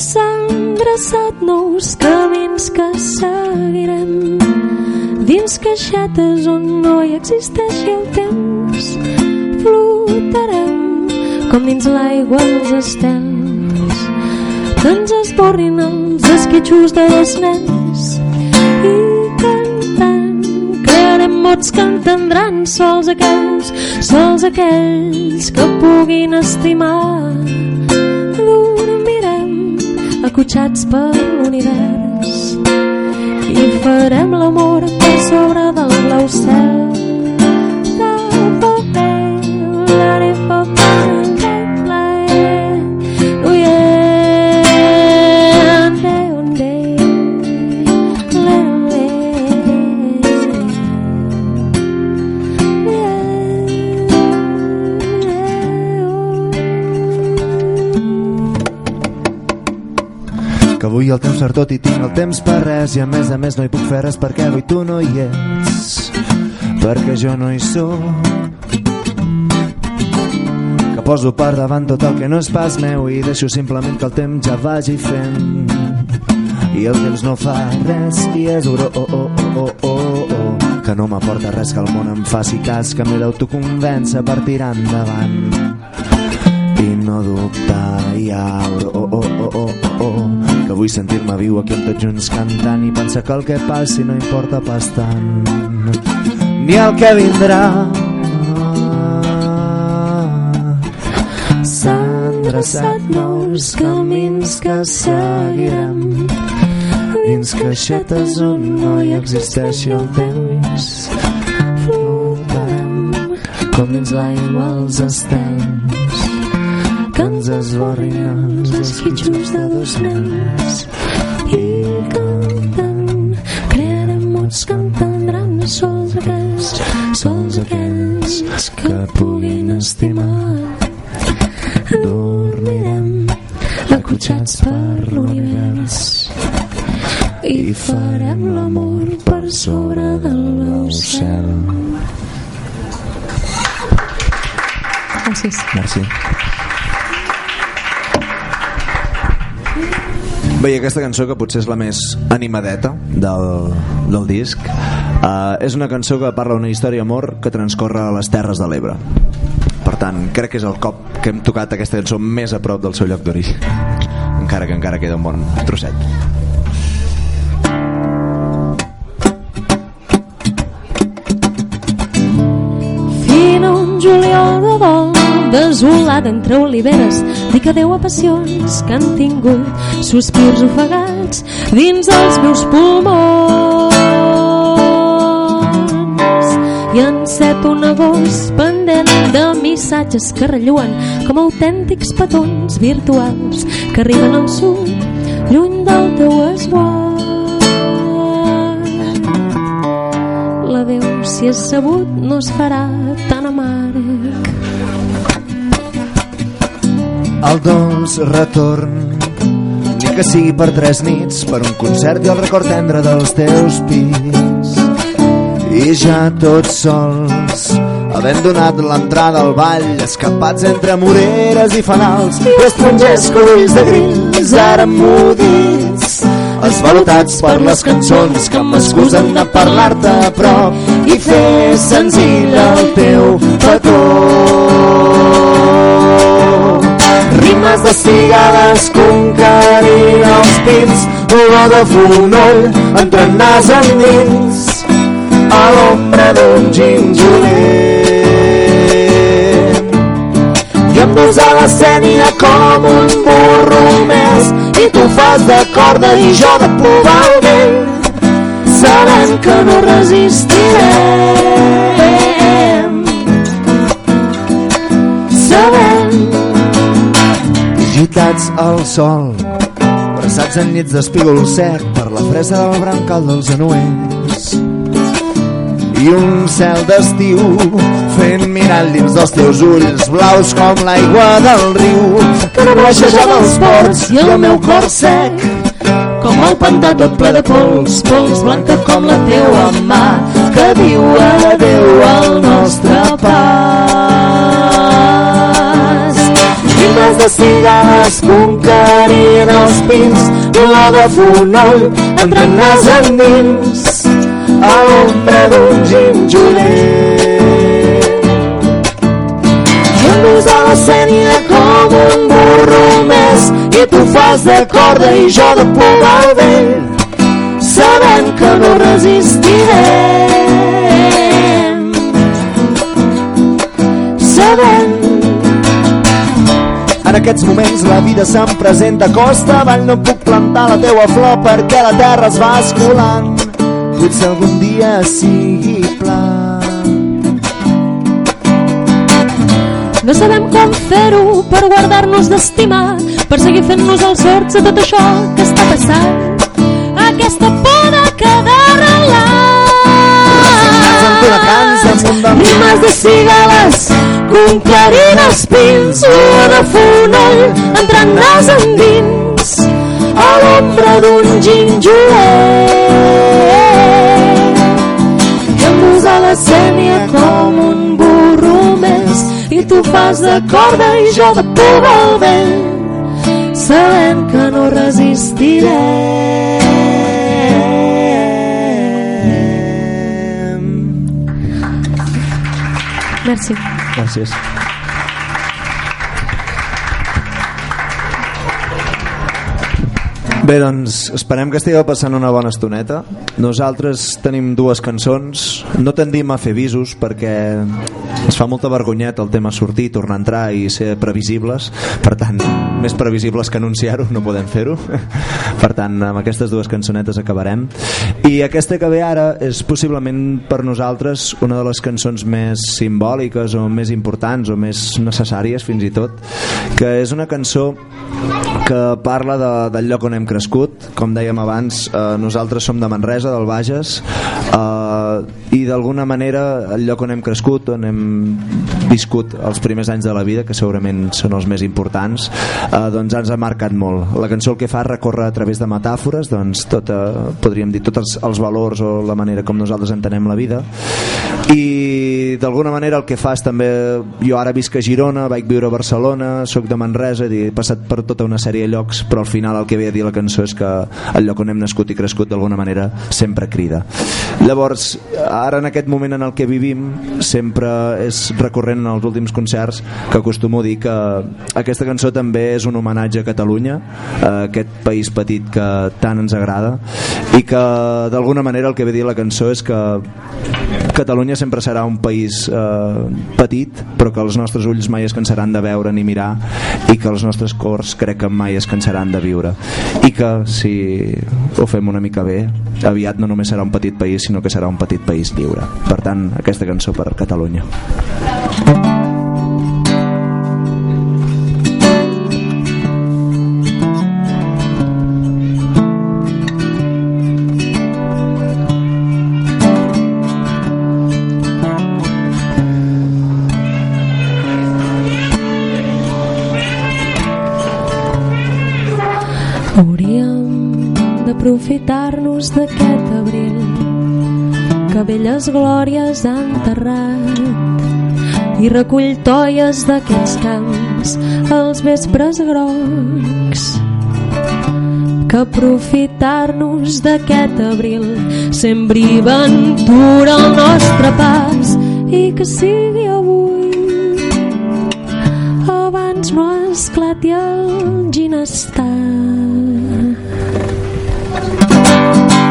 [SPEAKER 2] s'han traçat nous camins que seguirem. Dins caixetes on no hi existeixi el temps com dins l'aigua els estels
[SPEAKER 3] se'ns esborrin els esquitxos de dos nens i cantant crearem mots que entendran sols aquells, sols aquells que puguin estimar. Dormirem acotxats per l'univers i farem l'amor per sobre del blau cel.
[SPEAKER 2] Que avui el temps per tot i tinc el temps per res i a més a més no hi puc fer res perquè avui tu no hi ets. Perquè jo no hi sóc. Que poso per davant tot el que no és pas meu i deixo simplement que el temps ja vagi fent. I el temps no fa res i és oro oh, oh, oh, oh, oh, oh, que no m'aporta res que el món em faci cas que m'he d'autoconvèncer per tirar endavant. I no dubtar i aure oh, oh, oh, oh, oh, oh, vull sentir-me viu aquí amb tots junts cantant i pensar que el que passi no importa pas tant ni el que vindrà. S'han traçat nous camins que seguirem. Dins caixetes on no hi existeixi el temps flotarem. Com dins l'aigua els estels ens esborrin els esquitxos de dos nens
[SPEAKER 3] i cantant crearem mots que entendran sols aquells, sols aquells que puguin estimar. Dormirem acotxats per l'univers i farem l'amor per sobre del meu cel. Gràcies.
[SPEAKER 2] Merci. Bé, aquesta cançó, que potser és la més animadeta del, del disc, uh, és una cançó que parla d'una història d'amor que transcorre a les Terres de l'Ebre. Per tant, crec que és el cop que hem tocat aquesta cançó més a prop del seu lloc d'origen. Encara que encara queda un bon trosset.
[SPEAKER 3] Juliol de dol desolat entre oliveres dic adeu a passions que han tingut sospirs ofegats dins els meus pulmons. I encet un agost pendent de missatges que relluen com autèntics petons virtuals que arriben al sud lluny del teu esguard. L'adeu si és sabut no es farà tan amarg
[SPEAKER 2] El dolç retorn. Ni que sigui per tres nits per un concert i el record tendre dels teus pits i ja tots sols havent donat l'entrada al ball escapats entre moreres i fanals i estrangers colls de grills ara mudits esvalotats per les cançons que m'excusen de parlar-te a prop i fer senzill el teu petó rimes de cigales conquerint els pins olor de fonoll entre nas endins. A l'ombra d'un ginjoler i em dus a la com un burro més i tu fas de corda i jo de plovar el vent sabent que no resistirem gitats al sol abraçats en nits d'espígol sec per la fresa del brancal dels anuells i un cel d'estiu fent mirall dins dels teus ulls blaus com l'aigua del riu que no baixeja dels ports i el meu cor sec com el pantà tot ple de pols pols blanca com la teua mà que diu adeu al nostre pas rimes de cigales conquerint els pins l'olor de fonoll entre nas endins a l'ombra d'un ginjoler. I em a la sènia com un burro més i tu fas de corda i jo de polar vell sabent aquests moments la vida se'm presenta. Costa avall no puc plantar la teua flor perquè la terra es va escolant. Potser algun dia sigui pla.
[SPEAKER 3] No sabem com fer-ho per guardar-nos d'estimar, per seguir fent-nos els sorts a tot això que està passant. Aquesta por de quedar
[SPEAKER 2] relats.
[SPEAKER 3] Rimes de cigales, conquerint els pins, lua de fonoll, entrant nas endins, a l'ombra d'un ginjoler. I em posa la sènia com un burro més, i tu fas de corda i jo de puga al vent, sabent que no resistiré. Merci.
[SPEAKER 2] Gràcies. Bé, doncs esperem que estigueu passant una bona estoneta. Nosaltres tenim dues cançons. No tendim a fer visos perquè es fa molta vergonyeta el tema sortir, tornar a entrar i ser previsibles. Per tant, més previsibles que anunciar-ho, no podem fer-ho. Per tant, amb aquestes dues cançonetes acabarem. I aquesta que ve ara és possiblement per nosaltres una de les cançons més simbòliques o més importants o més necessàries fins i tot, que és una cançó que parla de, del lloc on hem crescut. Com dèiem abans, eh, nosaltres som de Manresa, del Bages eh, i d'alguna manera el lloc on hem crescut, on hem viscut els primers anys de la vida, que segurament són els més importants eh, doncs ens ha marcat molt. La cançó el que fa recorre a través de metàfores doncs tot, eh, podríem dir tots els, els valors o la manera com nosaltres entenem la vida. I d'alguna manera el que fa és també jo ara visc a Girona, vaig viure a Barcelona sóc de Manresa, he passat per tota una sèrie de llocs, però al final el que ve a dir la cançó és que el lloc on hem nascut i crescut d'alguna manera sempre crida. Llavors, ara en aquest moment en el que vivim sempre és recurrent en els últims concerts que acostumo a dir que aquesta cançó també és un homenatge a Catalunya a aquest país petit que tant ens agrada i que d'alguna manera el que ve dir la cançó és que Catalunya sempre serà un país eh, petit però que els nostres ulls mai es cansaran de veure ni mirar i que els nostres cors crec que mai es cansaran de viure. I que si ho fem una mica bé aviat no només serà un petit país sinó que serà un petit país lliure. Per tant aquesta cançó per Catalunya
[SPEAKER 3] aprofitar-nos d'aquest abril que velles glòries ha enterrat i recull toies d'aquests camps els vespres grocs. Que aprofitar-nos d'aquest abril sembri ventura al nostre pas i que sigui avui. Abans no esclati el ginestar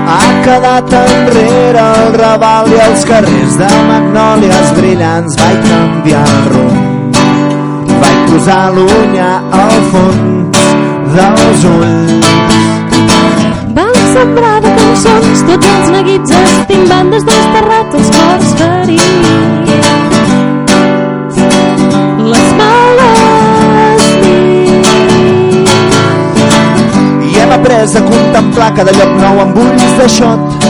[SPEAKER 2] ha quedat enrere el Raval i els carrers de magnòlies brillants. Vaig canviar el rumb. Vaig posar l'unya al fons dels ulls.
[SPEAKER 3] Van sembrar de cançons tots els neguits estimbant des dels terrats els cors ferits
[SPEAKER 2] après a contemplar cada lloc nou amb ulls de xot,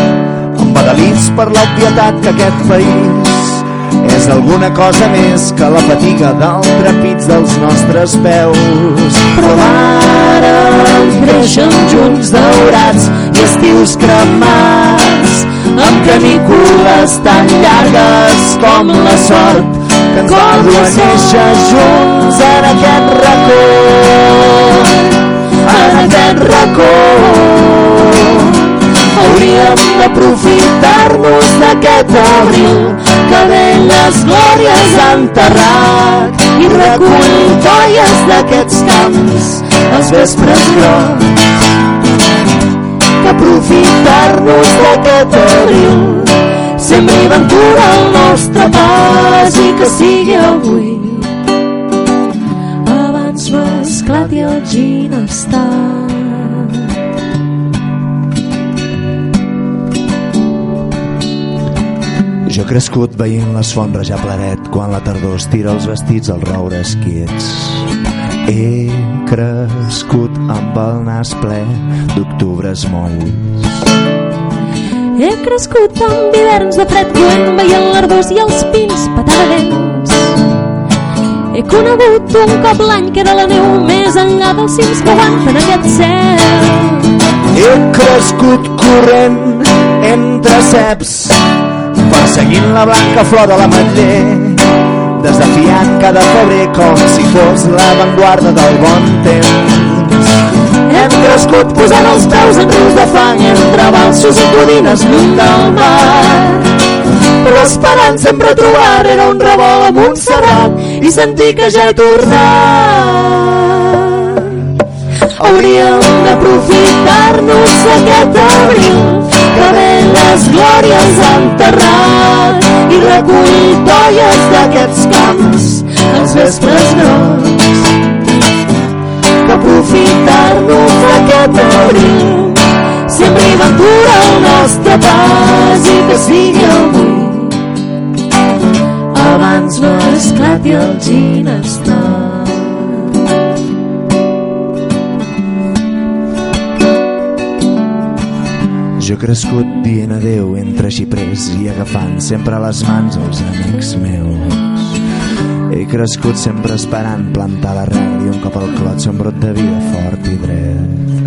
[SPEAKER 2] embadalits per l'obvietat que aquest país és alguna cosa més que la fatiga del trepig dels nostres peus.
[SPEAKER 3] Però ara creixen junts daurats i estius cremats amb canícules tan llargues com la sort
[SPEAKER 2] que ens va dur a néixer junts en aquest racó en aquest racó. Hauríem d'aprofitar-nos d'aquest abril que velles glòries han enterrat i recull joies d'aquests camps els vespres grocs aprofitar-nos d'aquest abril sembri ventura el nostre pas i que sigui avui
[SPEAKER 3] esclati el ginestar.
[SPEAKER 2] Jo he crescut veient les fonts ja plaret quan la tardor estira els vestits als roures quiets. He crescut amb el nas ple d'octubres molls.
[SPEAKER 3] He crescut amb hiverns de fred coent veient l'ardós i els pins patadents. He conegut un cop l'any que era la neu més enllà dels cims que aguanten aquest cel.
[SPEAKER 2] He crescut corrent entre ceps perseguint la blanca flor de l'ametller desafiant cada febrer com si fos l'avantguarda del bon temps hem crescut posant els peus en rius de fang entre balsos i codines lluny del mar però esperant sempre trobar era un revolt a Montserrat i sentir que ja he tornat. Hauríem d'aprofitar-nos d'aquest abril que ve les glòries enterrat i recull toies d'aquests camps. Els vespres grocs el ginestar Jo he crescut dient adeu entre xiprers i agafant sempre les mans els amics meus. He crescut sempre esperant plantar l'arrel i un cop al clot un brot de vida fort i dret.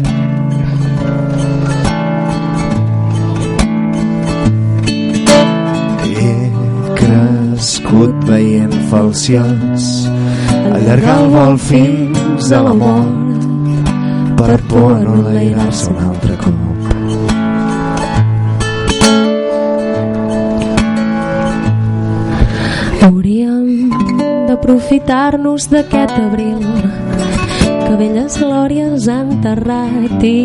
[SPEAKER 2] Falciots allargar el vol fins a la mort per por a no enlairar-se un altre cop.
[SPEAKER 3] Hauríem d'aprofitar-nos d'aquest abril que velles glòries ha enterrat i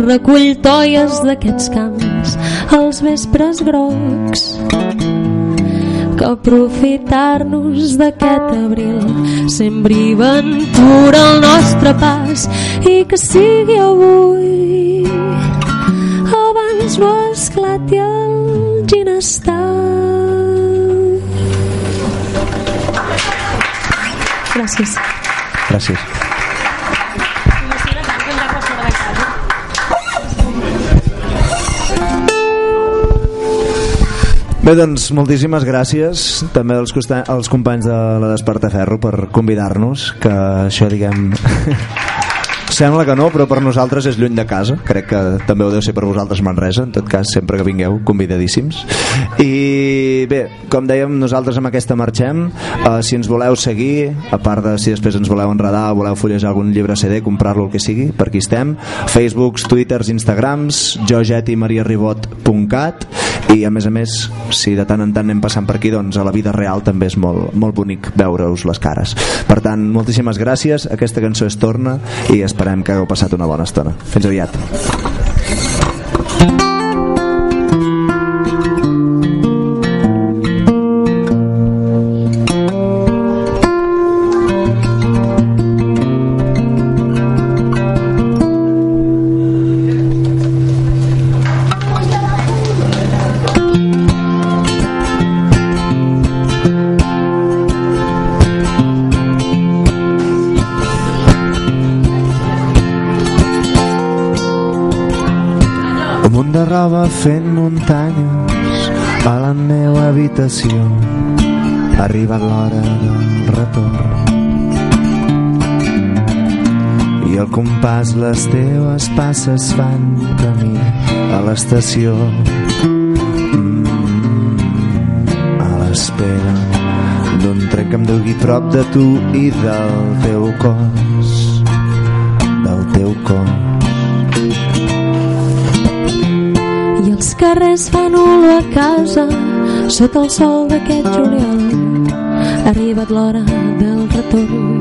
[SPEAKER 3] recull toies d'aquests camps als vespres grocs que aprofitar-nos d'aquest abril sembri ventura el nostre pas i que sigui avui abans no esclati el ginestar Gràcies.
[SPEAKER 2] Gràcies. Bé, doncs, moltíssimes gràcies també als, costa- als companys de la Despertaferro per convidar-nos, que això, diguem... Sembla que no, però per nosaltres és lluny de casa. Crec que també ho deu ser per vosaltres Manresa. En tot cas, sempre que vingueu, convidadíssims. I bé, com dèiem, nosaltres amb aquesta marxem. Uh, si ens voleu seguir, a part de si després ens voleu enredar, voleu fullejar algun llibre CD, comprar-lo, el que sigui, per aquí estem. Facebooks, Twitters, Instagrams, jogetimariaribot.cat i a més a més, si de tant en tant anem passant per aquí, doncs a la vida real també és molt, molt bonic veure-us les cares. Per tant, moltíssimes gràcies. Aquesta cançó es torna i esperem que hagueu passat una bona estona. Fins aviat. Habitació. Ha arribat l'hora del retorn. I al compàs les teves passes fan camí a l'estació. Mm, a l'espera d'un tren que em dugui prop de tu i del teu cos. Del teu cos.
[SPEAKER 3] I els carrers fan olor a casa sota el sol d'aquest juliol. Ha arribat l'hora del retorn.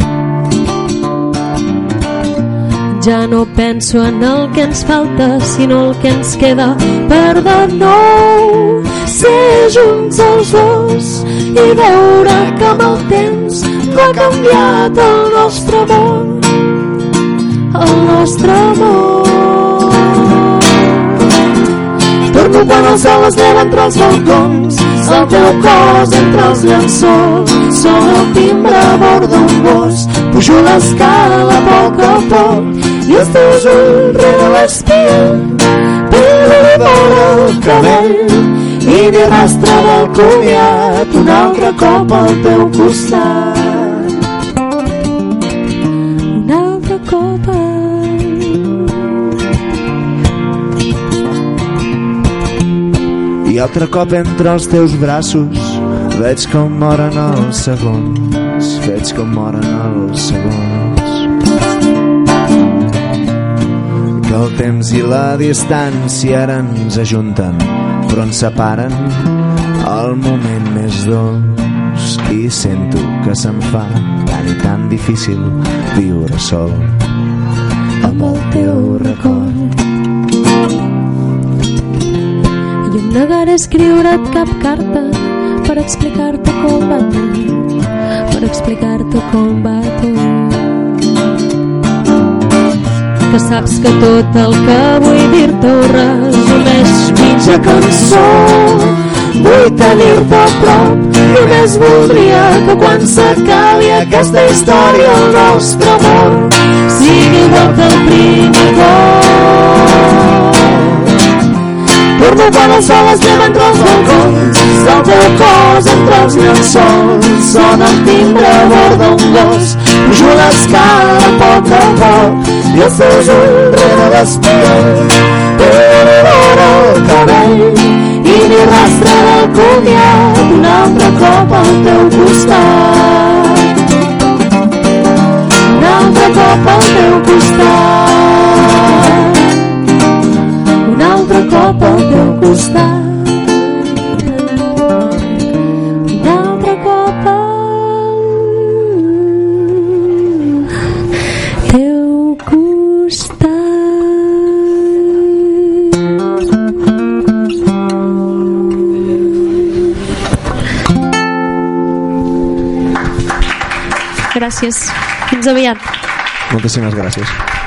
[SPEAKER 3] Ja no penso en el que ens falta, sinó el que ens queda per de nou. Ser junts els dos i veure que amb el temps va canviat el nostre món, el nostre amor. Quan el sol es lleva entre els balcons, el teu cos entre els llençols, som el timbre a bord d'un gos, pujo l'escala a poc a poc i els teus ulls rere l'espia, però li vora el cabell i ni rastre del comiat un altre cop al teu costat. Altre cop
[SPEAKER 2] entre els teus braços veig com moren els segons, veig com moren els segons. Que el temps i la distància ara ens ajunten, però ens separen el moment més dolç i sento que se'm fa tan i tan difícil viure sol amb el teu record.
[SPEAKER 3] Negaré escriure't cap carta per explicar-te com va tot, per explicar-te com va tot. Que saps que tot el que vull dir-te ho resumeix mitja cançó. Vull tenir-te a prop, només voldria que quan s'acabi aquesta història el nostre amor sigui igual que el primer cop. Torno quan el sol es lleva entre els balcons el teu cos entre els llençols. Sona el timbre a bord d'un gos pujo l'escala a poc a poc i els teus ulls rere l'espia però vora el cabell i ni rastre del comiat un altre cop al teu costat. Un altre cop al teu costat cop al teu costat. Un altre cop al teu costat. Gràcies. Fins aviat.
[SPEAKER 2] Moltíssimes gràcies.